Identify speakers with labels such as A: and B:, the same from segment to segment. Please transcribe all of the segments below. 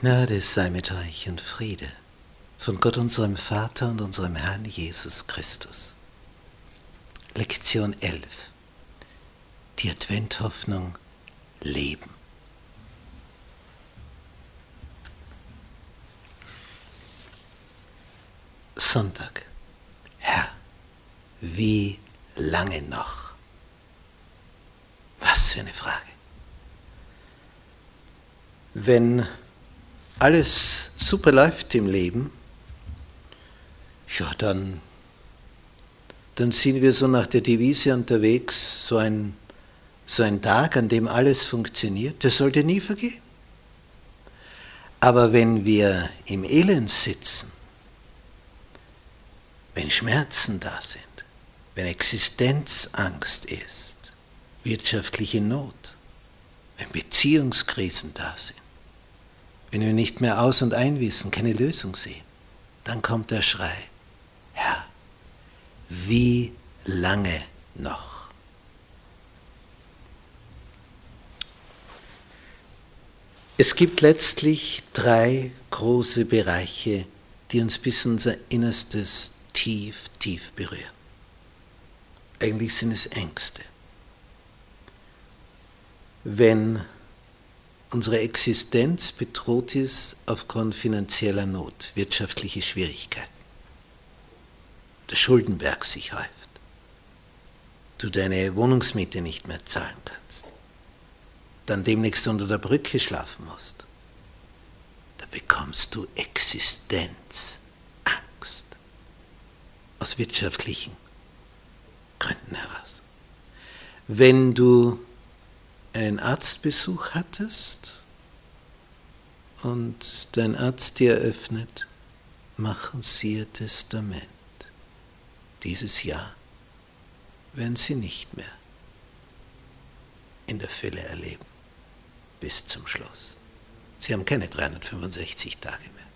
A: Gnade sei mit euch und Friede von Gott unserem Vater und unserem Herrn Jesus Christus. Lektion 11. Die Adventhoffnung Leben. Sonntag. Herr, wie lange noch? Was für eine Frage. Wenn alles super läuft im Leben, ja, dann, dann sind wir so nach der Devise unterwegs, so ein, so ein Tag, an dem alles funktioniert, der sollte nie vergehen. Aber wenn wir im Elend sitzen, wenn Schmerzen da sind, wenn Existenzangst ist, wirtschaftliche Not, wenn Beziehungskrisen da sind, wenn wir nicht mehr aus und ein wissen, keine Lösung sehen, dann kommt der Schrei, Herr, wie lange noch? Es gibt letztlich drei große Bereiche, die uns bis unser Innerstes tief, tief berühren. Eigentlich sind es Ängste. Wenn unsere Existenz bedroht ist aufgrund finanzieller Not, wirtschaftliche Schwierigkeiten, der Schuldenberg sich häuft, du deine Wohnungsmiete nicht mehr zahlen kannst, dann demnächst unter der Brücke schlafen musst, da bekommst du Existenzangst. Aus wirtschaftlichen Gründen heraus. Wenn du einen Arztbesuch hattest und dein Arzt dir eröffnet, machen Sie Ihr Testament. Dieses Jahr werden Sie nicht mehr in der Fülle erleben bis zum Schluss. Sie haben keine 365 Tage mehr.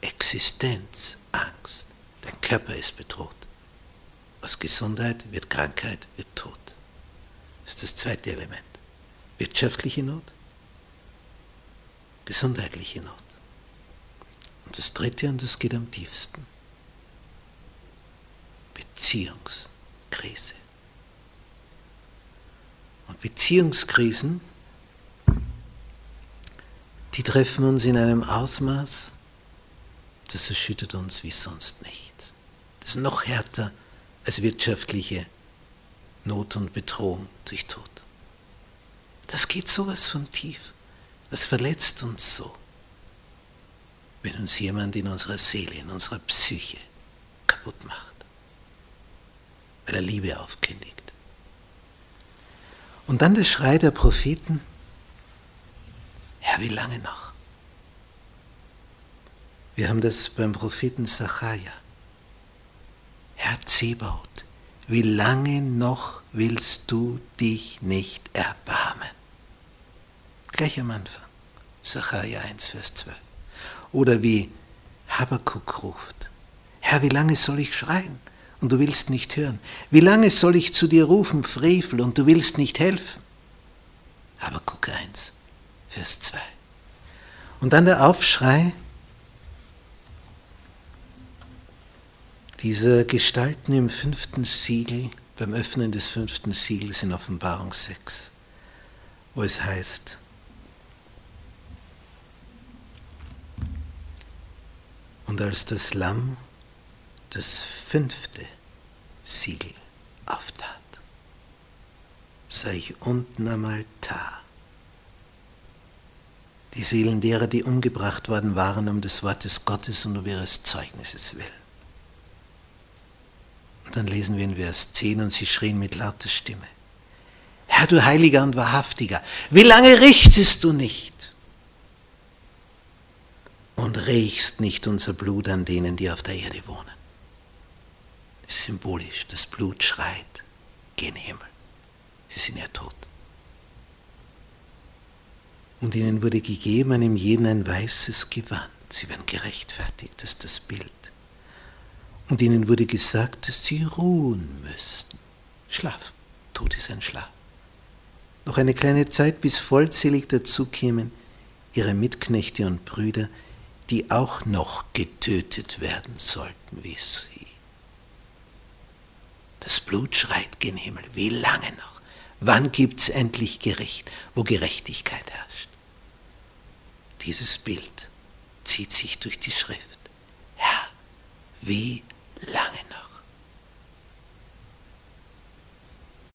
A: Existenzangst. Dein Körper ist bedroht. Aus Gesundheit wird Krankheit, wird Tod. Das ist das zweite Element. Wirtschaftliche Not, gesundheitliche Not. Und das dritte, und das geht am tiefsten, Beziehungskrise. Und Beziehungskrisen, die treffen uns in einem Ausmaß, das erschüttert uns wie sonst nicht. Das ist noch härter als wirtschaftliche Not und Bedrohung durch Tod. Das geht sowas von tief. Das verletzt uns so, wenn uns jemand in unserer Seele, in unserer Psyche kaputt macht, weil er Liebe aufkündigt. Und dann der Schrei der Propheten, Herr, wie lange noch? Wir haben das beim Propheten Sacharja. Herr Zebaut, wie lange noch willst du dich nicht erbarmen? Gleich am Anfang, Sacharja 1, Vers 12. Oder wie Habakkuk ruft, Herr, wie lange soll ich schreien und du willst nicht hören? Wie lange soll ich zu dir rufen, Frevel, und du willst nicht helfen? Habakkuk 1, Vers 2. Und dann der Aufschrei Diese Gestalten im fünften Siegel, beim Öffnen des fünften Siegels in Offenbarung 6, wo es heißt, und als das Lamm das fünfte Siegel auftat, sah ich unten am Altar die Seelen derer, die umgebracht worden waren um des Wortes Gottes und um ihres Zeugnisses willen. Und dann lesen wir in Vers 10 und sie schrien mit lauter Stimme. Herr, du Heiliger und Wahrhaftiger, wie lange richtest du nicht? Und riechst nicht unser Blut an denen, die auf der Erde wohnen. Das ist symbolisch, das Blut schreit gen Himmel. Sie sind ja tot. Und ihnen wurde gegeben, einem jeden ein weißes Gewand. Sie werden gerechtfertigt, das ist das Bild. Und ihnen wurde gesagt, dass sie ruhen müssten. Schlaf. Tod ist ein Schlaf. Noch eine kleine Zeit, bis vollzählig dazu kämen, ihre Mitknechte und Brüder, die auch noch getötet werden sollten wie sie. Das Blut schreit gen Himmel. Wie lange noch? Wann gibt's endlich Gericht, wo Gerechtigkeit herrscht? Dieses Bild zieht sich durch die Schrift. Herr, wie